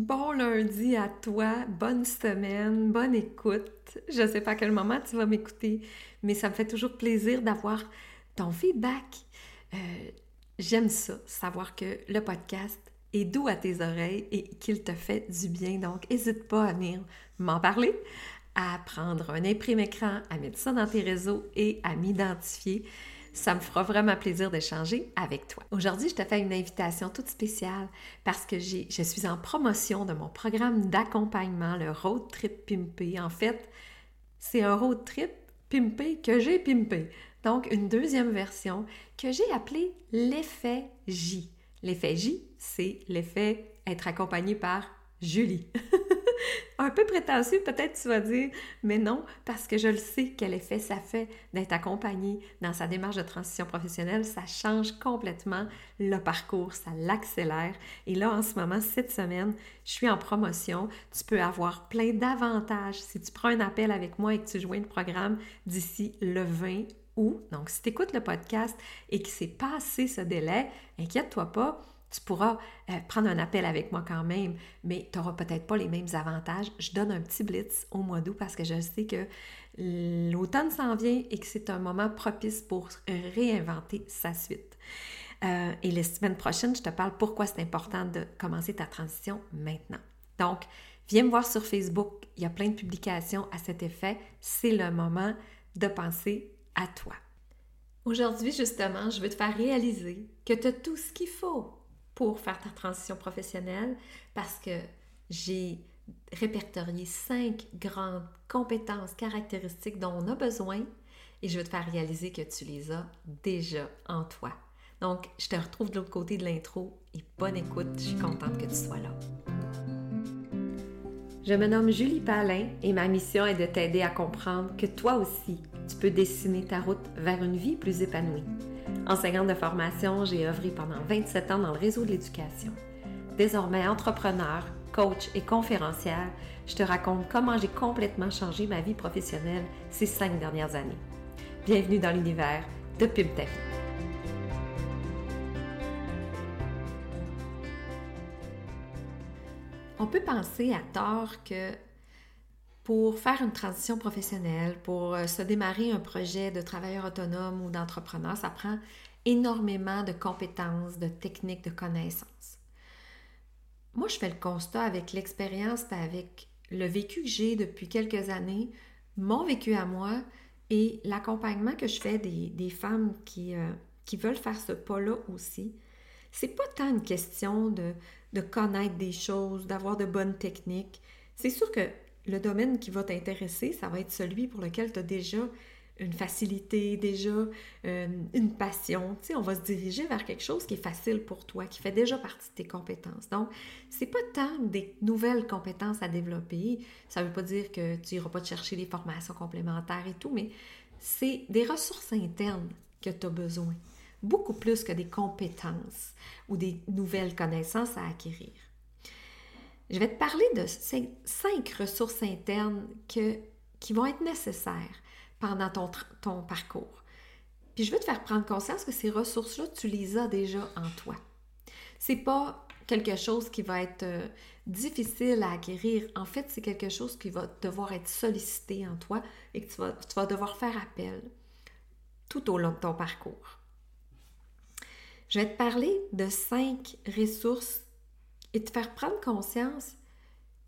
Bon lundi à toi, bonne semaine, bonne écoute. Je ne sais pas à quel moment tu vas m'écouter, mais ça me fait toujours plaisir d'avoir ton feedback. Euh, j'aime ça, savoir que le podcast est doux à tes oreilles et qu'il te fait du bien. Donc, n'hésite pas à venir m'en parler, à prendre un imprime écran, à mettre ça dans tes réseaux et à m'identifier. Ça me fera vraiment plaisir d'échanger avec toi. Aujourd'hui, je te fais une invitation toute spéciale parce que je suis en promotion de mon programme d'accompagnement, le Road Trip Pimpé. En fait, c'est un road trip pimpé que j'ai pimpé. Donc, une deuxième version que j'ai appelée l'effet J. L'effet J, c'est l'effet être accompagné par Julie. un peu prétentieux, peut-être tu vas dire, mais non, parce que je le sais quel effet ça fait d'être accompagné dans sa démarche de transition professionnelle. Ça change complètement le parcours, ça l'accélère. Et là, en ce moment, cette semaine, je suis en promotion. Tu peux avoir plein d'avantages si tu prends un appel avec moi et que tu joins le programme d'ici le 20 août. Donc, si tu écoutes le podcast et qu'il s'est passé ce délai, inquiète-toi pas tu pourras euh, prendre un appel avec moi quand même, mais tu n'auras peut-être pas les mêmes avantages. Je donne un petit blitz au mois d'août parce que je sais que l'automne s'en vient et que c'est un moment propice pour réinventer sa suite. Euh, et la semaine prochaine, je te parle pourquoi c'est important de commencer ta transition maintenant. Donc, viens me voir sur Facebook. Il y a plein de publications à cet effet. C'est le moment de penser à toi. Aujourd'hui, justement, je veux te faire réaliser que tu as tout ce qu'il faut pour faire ta transition professionnelle parce que j'ai répertorié cinq grandes compétences, caractéristiques dont on a besoin et je veux te faire réaliser que tu les as déjà en toi. Donc, je te retrouve de l'autre côté de l'intro et bonne écoute, je suis contente que tu sois là. Je me nomme Julie Palin et ma mission est de t'aider à comprendre que toi aussi, tu peux dessiner ta route vers une vie plus épanouie. Enseignante de formation, j'ai œuvré pendant 27 ans dans le réseau de l'éducation. Désormais entrepreneur, coach et conférencière, je te raconte comment j'ai complètement changé ma vie professionnelle ces cinq dernières années. Bienvenue dans l'univers de Ta On peut penser à tort que pour faire une transition professionnelle, pour euh, se démarrer un projet de travailleur autonome ou d'entrepreneur, ça prend énormément de compétences, de techniques, de connaissances. Moi, je fais le constat avec l'expérience avec le vécu que j'ai depuis quelques années, mon vécu à moi et l'accompagnement que je fais des, femmes qui, euh, qui veulent faire ce pas-là aussi. C'est pas tant une question de, de connaître des choses, d'avoir de bonnes techniques. C'est sûr que le domaine qui va t'intéresser, ça va être celui pour lequel tu as déjà une facilité, déjà euh, une passion. Tu on va se diriger vers quelque chose qui est facile pour toi, qui fait déjà partie de tes compétences. Donc, c'est pas tant des nouvelles compétences à développer. Ça veut pas dire que tu iras pas te chercher des formations complémentaires et tout, mais c'est des ressources internes que tu as besoin, beaucoup plus que des compétences ou des nouvelles connaissances à acquérir. Je vais te parler de cinq ressources internes qui vont être nécessaires pendant ton, ton parcours. Puis je veux te faire prendre conscience que ces ressources-là, tu les as déjà en toi. C'est pas quelque chose qui va être euh, difficile à acquérir. En fait, c'est quelque chose qui va devoir être sollicité en toi et que tu vas, tu vas devoir faire appel tout au long de ton parcours. Je vais te parler de cinq ressources et te faire prendre conscience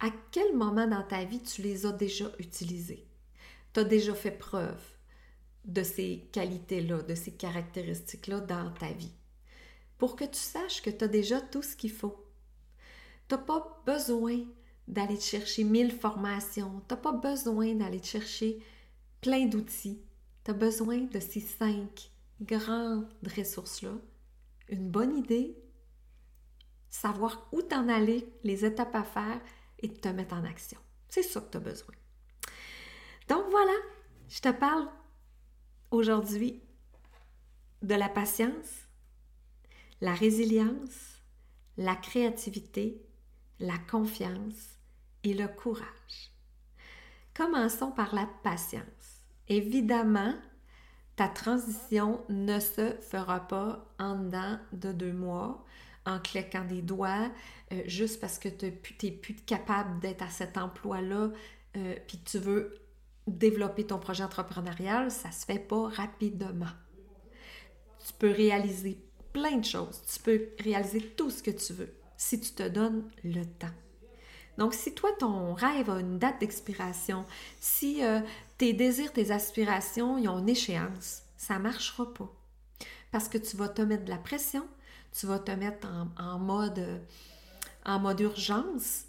à quel moment dans ta vie tu les as déjà utilisées. Tu as déjà fait preuve de ces qualités-là, de ces caractéristiques-là dans ta vie. Pour que tu saches que tu as déjà tout ce qu'il faut. Tu n'as pas besoin d'aller te chercher mille formations. Tu n'as pas besoin d'aller te chercher plein d'outils. Tu as besoin de ces cinq grandes ressources-là. Une bonne idée, savoir où t'en aller, les étapes à faire et te mettre en action. C'est ça que tu as besoin. Donc voilà, je te parle aujourd'hui de la patience, la résilience, la créativité, la confiance et le courage. Commençons par la patience. Évidemment, ta transition ne se fera pas en dedans de deux mois en claquant des doigts, euh, juste parce que tu n'es plus capable d'être à cet emploi-là, euh, puis tu veux développer ton projet entrepreneurial, ça se fait pas rapidement. Tu peux réaliser plein de choses. Tu peux réaliser tout ce que tu veux si tu te donnes le temps. Donc, si toi, ton rêve a une date d'expiration, si euh, tes désirs, tes aspirations, ils ont une échéance, ça ne marchera pas. Parce que tu vas te mettre de la pression, tu vas te mettre en, mode, euh, en mode urgence,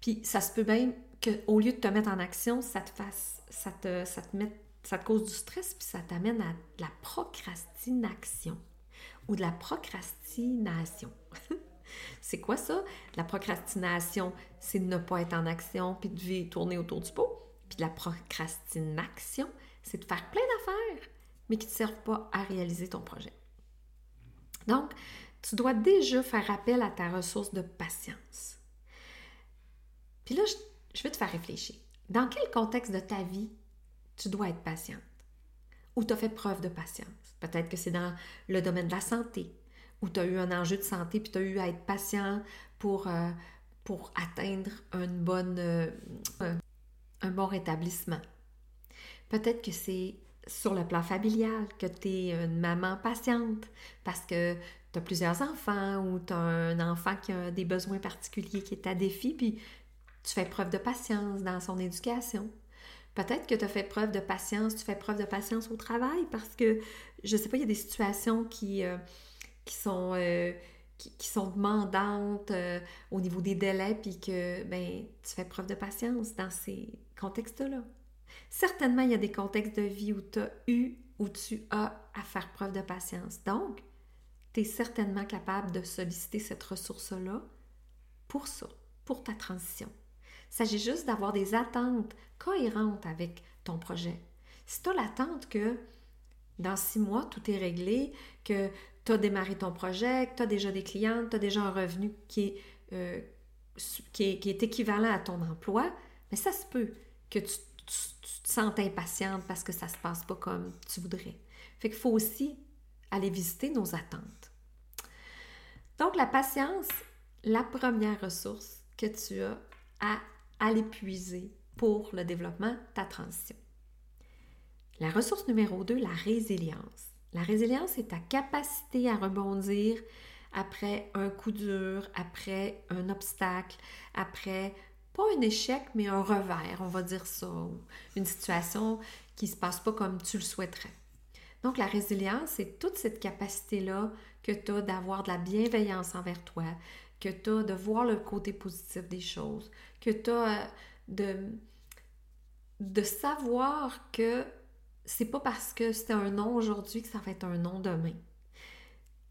puis ça se peut même qu'au lieu de te mettre en action, ça te fasse, ça te, ça te, met, ça te cause du stress, puis ça t'amène à de la procrastination ou de la procrastination. c'est quoi ça? La procrastination, c'est de ne pas être en action puis de tourner autour du pot. Puis la procrastination, c'est de faire plein d'affaires, mais qui ne te servent pas à réaliser ton projet. Donc, tu dois déjà faire appel à ta ressource de patience. Puis là, je vais te faire réfléchir. Dans quel contexte de ta vie tu dois être patiente? Ou tu as fait preuve de patience? Peut-être que c'est dans le domaine de la santé, où tu as eu un enjeu de santé, puis tu as eu à être patient pour, euh, atteindre une euh, un, bon rétablissement. Peut-être que c'est sur le plan familial, que tu es une maman patiente parce que tu as plusieurs enfants ou tu as un enfant qui a des besoins particuliers qui est à défi, puis tu fais preuve de patience dans son éducation. Peut-être que tu as fait preuve de patience, tu fais preuve de patience au travail parce que, je sais pas, il y a des situations qui, euh, euh, sont demandantes euh, au niveau des délais, puis que ben, tu fais preuve de patience dans ces contextes-là. Certainement, il y a des contextes de vie où tu as eu, où tu as à faire preuve de patience. Donc, tu es certainement capable de solliciter cette ressource-là pour ça, pour ta transition. Il s'agit juste d'avoir des attentes cohérentes avec ton projet. Si tu as l'attente que dans six mois, tout est réglé, que tu as démarré ton projet, que tu as déjà des clients, tu as déjà un revenu euh, qui est, qui, est, équivalent à ton emploi, mais ça se peut que tu, te sentes impatiente parce que ça ne se passe pas comme tu voudrais. Fait qu'il faut aussi aller visiter nos attentes. Donc, la patience, la première ressource que tu as à aller puiser pour le développement de ta transition. La ressource numéro 2, la résilience. La résilience est ta capacité à rebondir après un coup dur, après un obstacle, après pas un échec, mais un revers, on va dire ça, une situation qui ne se passe pas comme tu le souhaiterais. Donc la résilience, c'est toute cette capacité-là que tu as d'avoir de la bienveillance envers toi, que tu as de voir le côté positif des choses, que tu as de, de savoir que c'est pas parce que c'est un nom aujourd'hui que ça va être un nom demain.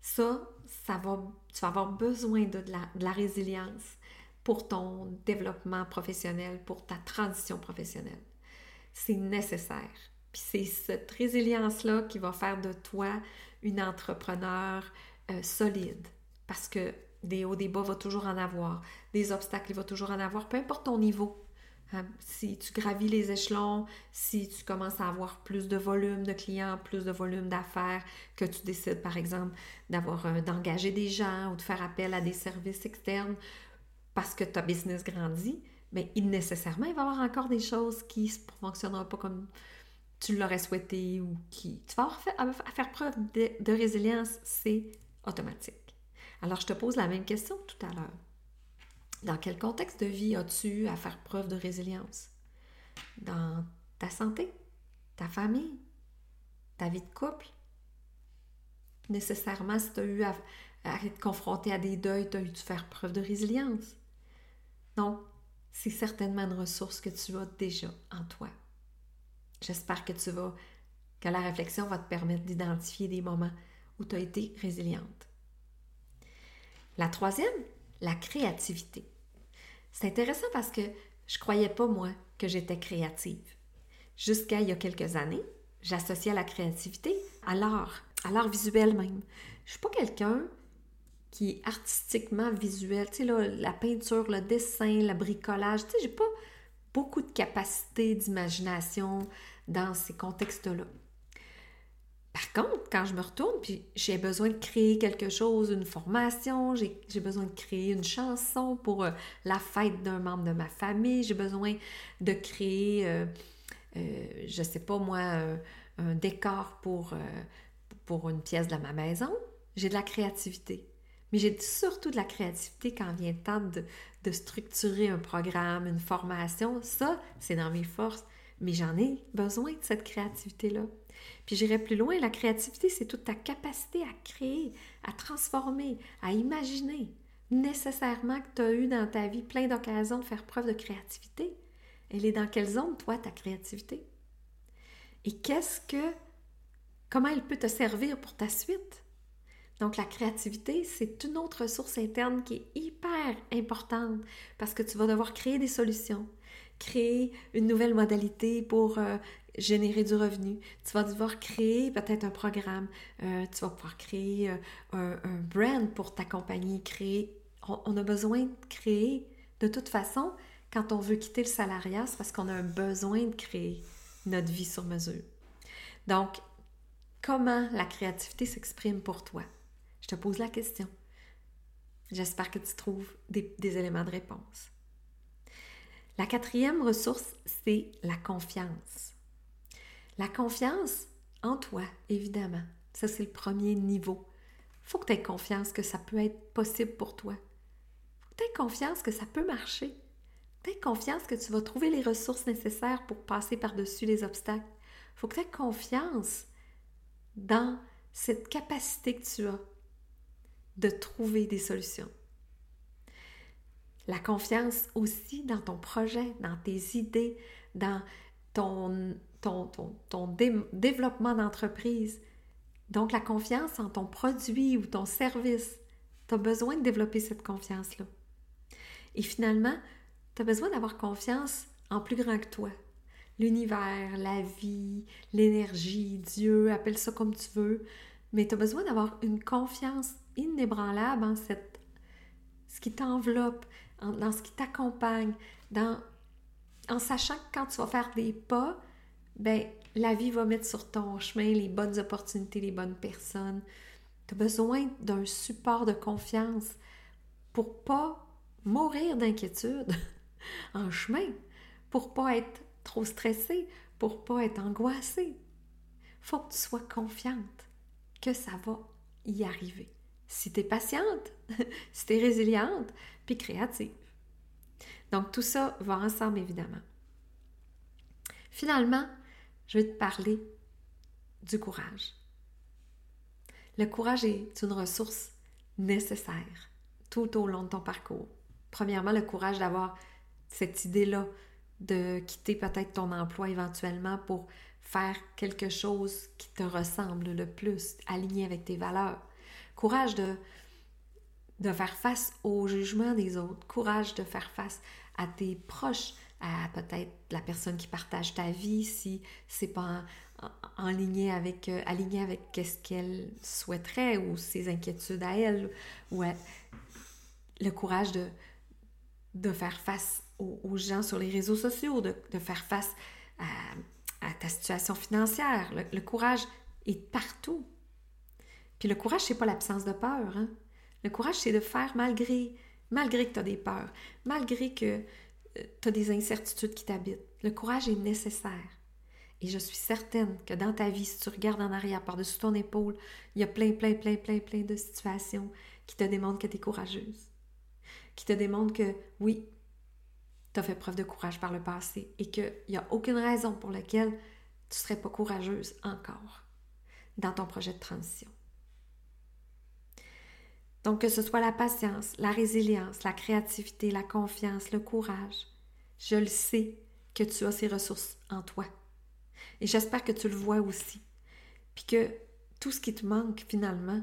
Ça, ça va, tu vas avoir besoin de la résilience pour ton développement professionnel, pour ta transition professionnelle. C'est nécessaire. Puis c'est cette résilience-là qui va faire de toi une entrepreneur euh, solide. Parce que des hauts, des bas, va toujours en avoir. Des obstacles, il va toujours en avoir, peu importe ton niveau. Hein, si tu gravis les échelons, si tu commences à avoir plus de volume de clients, plus de volume d'affaires, que tu décides par exemple d'avoir d'engager des gens ou de faire appel à des services externes parce que ta business grandit, mais nécessairement il va y avoir encore des choses qui ne fonctionneront pas comme tu l'aurais souhaité ou qui tu vas avoir à faire preuve de résilience, c'est automatique. Alors je te pose la même question tout à l'heure. Dans quel contexte de vie as-tu à faire preuve de résilience? Dans ta santé, ta famille, ta vie de couple? Nécessairement, si tu as eu à, être confronté à des deuils, tu as eu de faire preuve de résilience. Donc, c'est certainement une ressource que tu as déjà en toi. J'espère que tu vas, que la réflexion va te permettre d'identifier des moments où tu as été résiliente. La troisième, la créativité. C'est intéressant parce que je croyais pas, moi, que j'étais créative. Jusqu'à il y a quelques années, j'associais la créativité à l'art, à l'art visuel même. Je suis pas quelqu'un qui est artistiquement visuel. Tu sais, là, la peinture, le dessin, le bricolage, tu sais, j'ai pas beaucoup de capacité d'imagination dans ces contextes-là. Par contre, quand je me retourne, puis j'ai besoin de créer quelque chose, une formation, j'ai besoin de créer une chanson pour euh, la fête d'un membre de ma famille, j'ai besoin de créer, euh, euh, je sais pas moi, un, décor pour, pour une pièce de ma maison, j'ai de la créativité. Mais j'ai surtout de la créativité quand vient le temps de, de structurer un programme, une formation. Ça, c'est dans mes forces, mais j'en ai besoin de cette créativité-là. Puis j'irai plus loin, la créativité, c'est toute ta capacité à créer, à transformer, à imaginer. Nécessairement que tu as eu dans ta vie plein d'occasions de faire preuve de créativité. Elle est dans quelle zone, toi, ta créativité? Et qu'est-ce que, comment elle peut te servir pour ta suite? Donc la créativité, c'est une autre ressource interne qui est hyper importante parce que tu vas devoir créer des solutions, créer une nouvelle modalité pour euh, générer du revenu. Tu vas devoir créer peut-être un programme. Euh, tu vas pouvoir créer euh, un, brand pour ta compagnie. Créer. On, a besoin de créer. De toute façon, quand on veut quitter le salariat, c'est parce qu'on a un besoin de créer notre vie sur mesure. Donc, comment la créativité s'exprime pour toi? Te pose la question. J'espère que tu trouves des éléments de réponse. La quatrième ressource, c'est la confiance. La confiance en toi, évidemment. Ça, c'est le premier niveau. Faut que tu aies confiance que ça peut être possible pour toi. Faut que tu aies confiance que ça peut marcher. Tu aies confiance que tu vas trouver les ressources nécessaires pour passer par-dessus les obstacles. Faut que tu aies confiance dans cette capacité que tu as de trouver des solutions. La confiance aussi dans ton projet, dans tes idées, dans ton ton, développement d'entreprise. Donc, la confiance en ton produit ou ton service. Tu as besoin de développer cette confiance-là. Et finalement, tu as besoin d'avoir confiance en plus grand que toi. L'univers, la vie, l'énergie, Dieu, appelle ça comme tu veux. Mais tu as besoin d'avoir une confiance inébranlable en ce qui t'enveloppe, dans ce qui t'accompagne, en sachant que quand tu vas faire des pas, ben la vie va mettre sur ton chemin les bonnes opportunités, les bonnes personnes. Tu as besoin d'un support de confiance pour pas mourir d'inquiétude en chemin, pour pas être trop stressé, pour pas être angoissé. Faut que tu sois confiante que ça va y arriver. Si tu es patiente, si tu es résiliente, puis créative. Donc tout ça va ensemble évidemment. Finalement, je vais te parler du courage. Le courage est une ressource nécessaire tout au long de ton parcours. Premièrement, le courage d'avoir cette idée-là de quitter peut-être ton emploi éventuellement pour faire quelque chose qui te ressemble le plus, aligné avec tes valeurs. Courage de, de faire face au jugement des autres. Courage de faire face à tes proches, à peut-être la personne qui partage ta vie, si c'est pas en, avec, euh, aligné avec ce qu'elle souhaiterait ou ses inquiétudes à elle, ou le courage de, de faire face aux, gens sur les réseaux sociaux, de, faire face à, ta situation financière. Le, courage est partout. Puis le courage, c'est pas l'absence de peur. Hein. Le courage, c'est de faire malgré, malgré que tu as des peurs, malgré que tu as des incertitudes qui t'habitent. Le courage est nécessaire. Et je suis certaine que dans ta vie, si tu regardes en arrière par-dessus ton épaule, il y a plein, plein, plein, plein, plein de situations qui te démontrent que tu es courageuse. Qui te démontrent que oui, tu as fait preuve de courage par le passé et qu'il n'y a aucune raison pour laquelle tu ne serais pas courageuse encore dans ton projet de transition. Donc, que ce soit la patience, la résilience, la créativité, la confiance, le courage, je le sais que tu as ces ressources en toi. Et j'espère que tu le vois aussi. Puis que tout ce qui te manque finalement,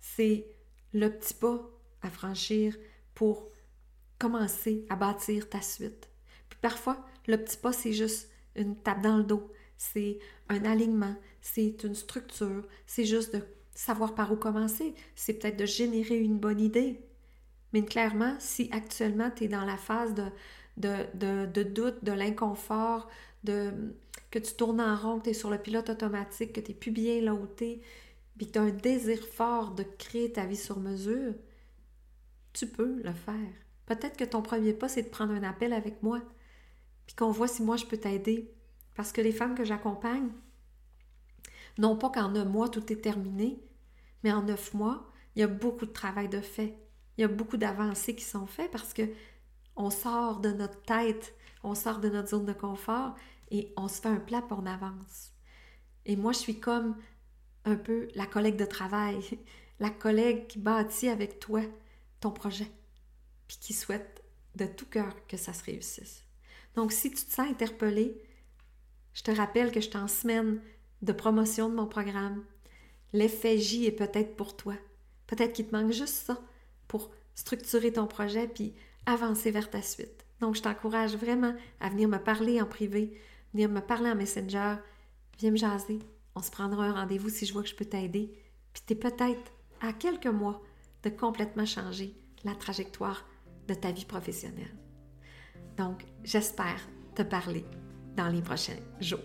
c'est le petit pas à franchir pour commencer à bâtir ta suite. Puis parfois, le petit pas, c'est juste une tape dans le dos, c'est un alignement, c'est une structure, c'est juste de savoir par où commencer, c'est peut-être de générer une bonne idée. Mais clairement, si actuellement tu es dans la phase de, doute, de l'inconfort, de que tu tournes en rond, que tu es sur le pilote automatique, que tu n'es plus bien là puis que tu as un désir fort de créer ta vie sur mesure, tu peux le faire. Peut-être que ton premier pas, c'est de prendre un appel avec moi, puis qu'on voit si moi je peux t'aider. Parce que les femmes que j'accompagne, non pas qu'en un mois tout est terminé, mais en neuf mois, il y a beaucoup de travail de fait. Il y a beaucoup d'avancées qui sont faites parce que on sort de notre tête, on sort de notre zone de confort et on se fait un plat pour on avance. Et moi, je suis comme un peu la collègue de travail, la collègue qui bâtit avec toi ton projet, puis qui souhaite de tout cœur que ça se réussisse. Donc, si tu te sens interpellé, je te rappelle que je suis en semaine de promotion de mon programme. L'effet J est peut-être pour toi. Peut-être qu'il te manque juste ça pour structurer ton projet puis avancer vers ta suite. Donc, je t'encourage vraiment à venir me parler en privé, venir me parler en Messenger. Viens me jaser. On se prendra un rendez-vous si je vois que je peux t'aider. Puis tu es peut-être à quelques mois de complètement changer la trajectoire de ta vie professionnelle. Donc, j'espère te parler dans les prochains jours.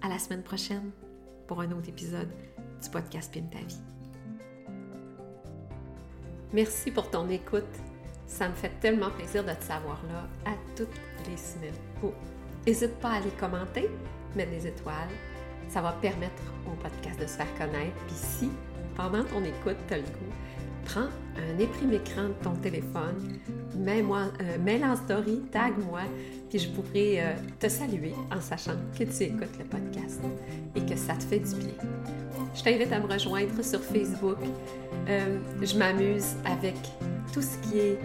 À la semaine prochaine pour un autre épisode du podcast Pim ta vie. Merci pour ton écoute. Ça me fait tellement plaisir de te savoir là à toutes les semaines. N'hésite pas à aller commenter, mettre des étoiles. Ça va permettre au podcast de se faire connaître. Puis si, pendant ton écoute, tu as le goût, prends un éprime écran de ton téléphone, mets-moi, euh, mets en story, tag-moi, puis je pourrai euh, te saluer en sachant que tu écoutes le podcast et que ça te fait du bien. Je t'invite à me rejoindre sur Facebook. Euh, je m'amuse avec tout ce qui est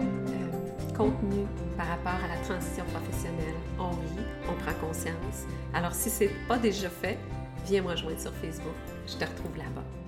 contenu par rapport à la transition professionnelle. On rit, on prend conscience. Alors si ce n'est pas déjà fait, viens me rejoindre sur Facebook. Je te retrouve là-bas.